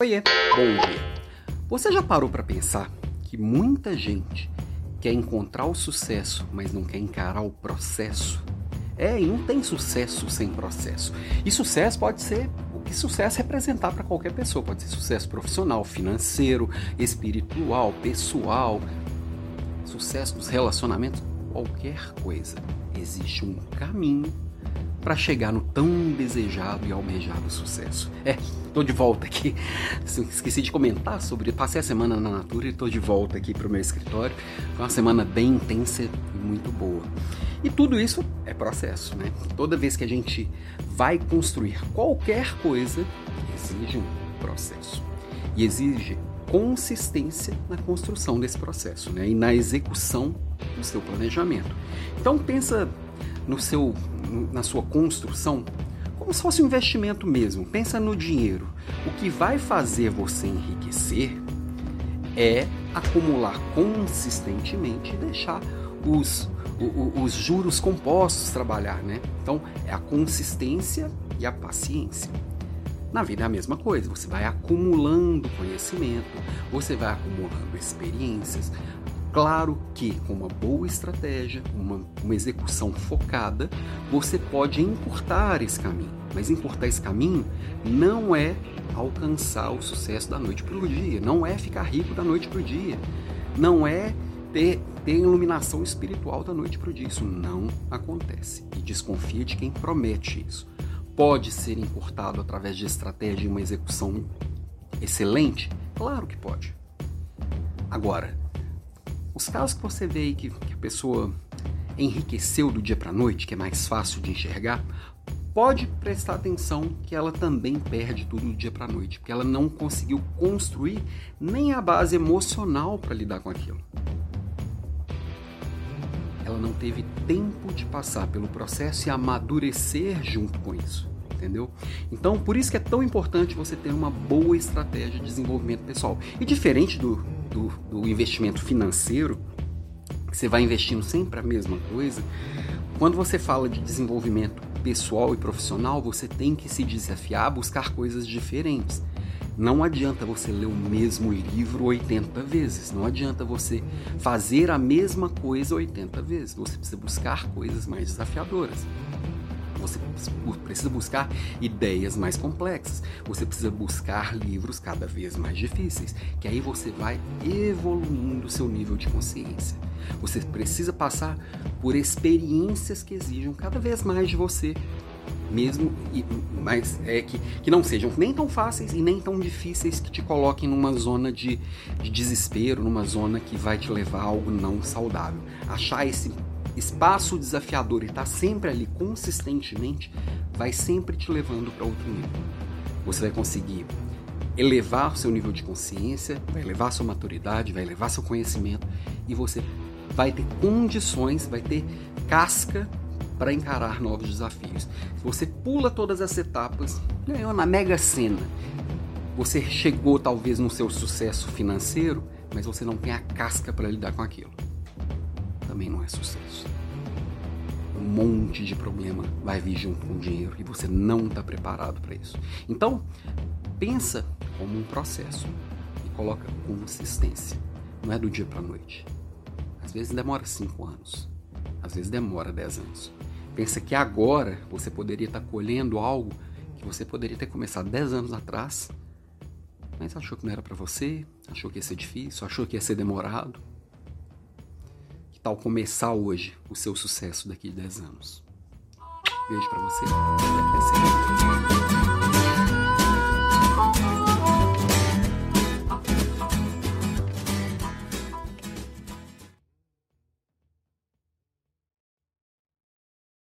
Oiê, bom dia. Você já parou para pensar que muita gente quer encontrar o sucesso, mas não quer encarar o processo? É, e não tem sucesso sem processo. E sucesso pode ser o que sucesso representar para qualquer pessoa. Pode ser sucesso profissional, financeiro, espiritual, pessoal, sucesso nos relacionamentos, qualquer coisa. Existe um caminho para chegar no tão desejado e almejado sucesso. É, tô de volta aqui. Esqueci de comentar sobre. Passei a semana na Natura e tô de volta aqui pro meu escritório. Foi uma semana bem intensa e muito boa. E tudo isso é processo, né? Toda vez que a gente vai construir qualquer coisa, exige um processo. E exige consistência na construção desse processo, né? E na execução do seu planejamento. Então pensa no seu, na sua construção como se fosse um investimento mesmo. Pensa no dinheiro. O que vai fazer você enriquecer é acumular consistentemente e deixar os, os, os juros compostos trabalhar, né? Então é a consistência e a paciência. Na vida é a mesma coisa, você vai acumulando conhecimento, você vai acumulando experiências, Claro que com uma boa estratégia, uma, uma execução focada, você pode encurtar esse caminho. Mas encurtar esse caminho não é alcançar o sucesso da noite para o dia, não é ficar rico da noite para o dia, não é ter, ter iluminação espiritual da noite para o dia. Isso não acontece. E desconfia de quem promete isso. Pode ser encurtado através de estratégia e uma execução excelente? Claro que pode. Agora, os casos que você vê aí que, que a pessoa enriqueceu do dia para noite, que é mais fácil de enxergar, pode prestar atenção que ela também perde tudo do dia para noite, porque ela não conseguiu construir nem a base emocional para lidar com aquilo. Ela não teve tempo de passar pelo processo e amadurecer junto com isso entendeu? Então, por isso que é tão importante você ter uma boa estratégia de desenvolvimento pessoal. E diferente do, do, do investimento financeiro, você vai investindo sempre a mesma coisa, quando você fala de desenvolvimento pessoal e profissional, você tem que se desafiar buscar coisas diferentes. Não adianta você ler o mesmo livro 80 vezes, não adianta você fazer a mesma coisa 80 vezes. Você precisa buscar coisas mais desafiadoras. Você precisa buscar ideias mais complexas. Você precisa buscar livros cada vez mais difíceis, que aí você vai evoluindo o seu nível de consciência. Você precisa passar por experiências que exijam cada vez mais de você, mesmo mas é que, que não sejam nem tão fáceis e nem tão difíceis que te coloquem numa zona de, de desespero, numa zona que vai te levar a algo não saudável. Achar esse espaço desafiador e estar tá sempre ali consistentemente, vai sempre te levando para outro nível. Você vai conseguir elevar o seu nível de consciência, vai elevar sua maturidade, vai elevar seu conhecimento e você vai ter condições, vai ter casca para encarar novos desafios. Se você pula todas as etapas, ganhou na mega sena. Você chegou talvez no seu sucesso financeiro, mas você não tem a casca para lidar com aquilo também não é sucesso. Um monte de problema vai vir junto com o dinheiro e você não está preparado para isso. Então, pensa como um processo e coloca consistência. Não é do dia para a noite. Às vezes demora cinco anos, às vezes demora dez anos. Pensa que agora você poderia estar tá colhendo algo que você poderia ter começado dez anos atrás, mas achou que não era para você, achou que ia ser difícil, achou que ia ser demorado tal começar hoje o seu sucesso daqui a 10 anos. Beijo para você. Até a.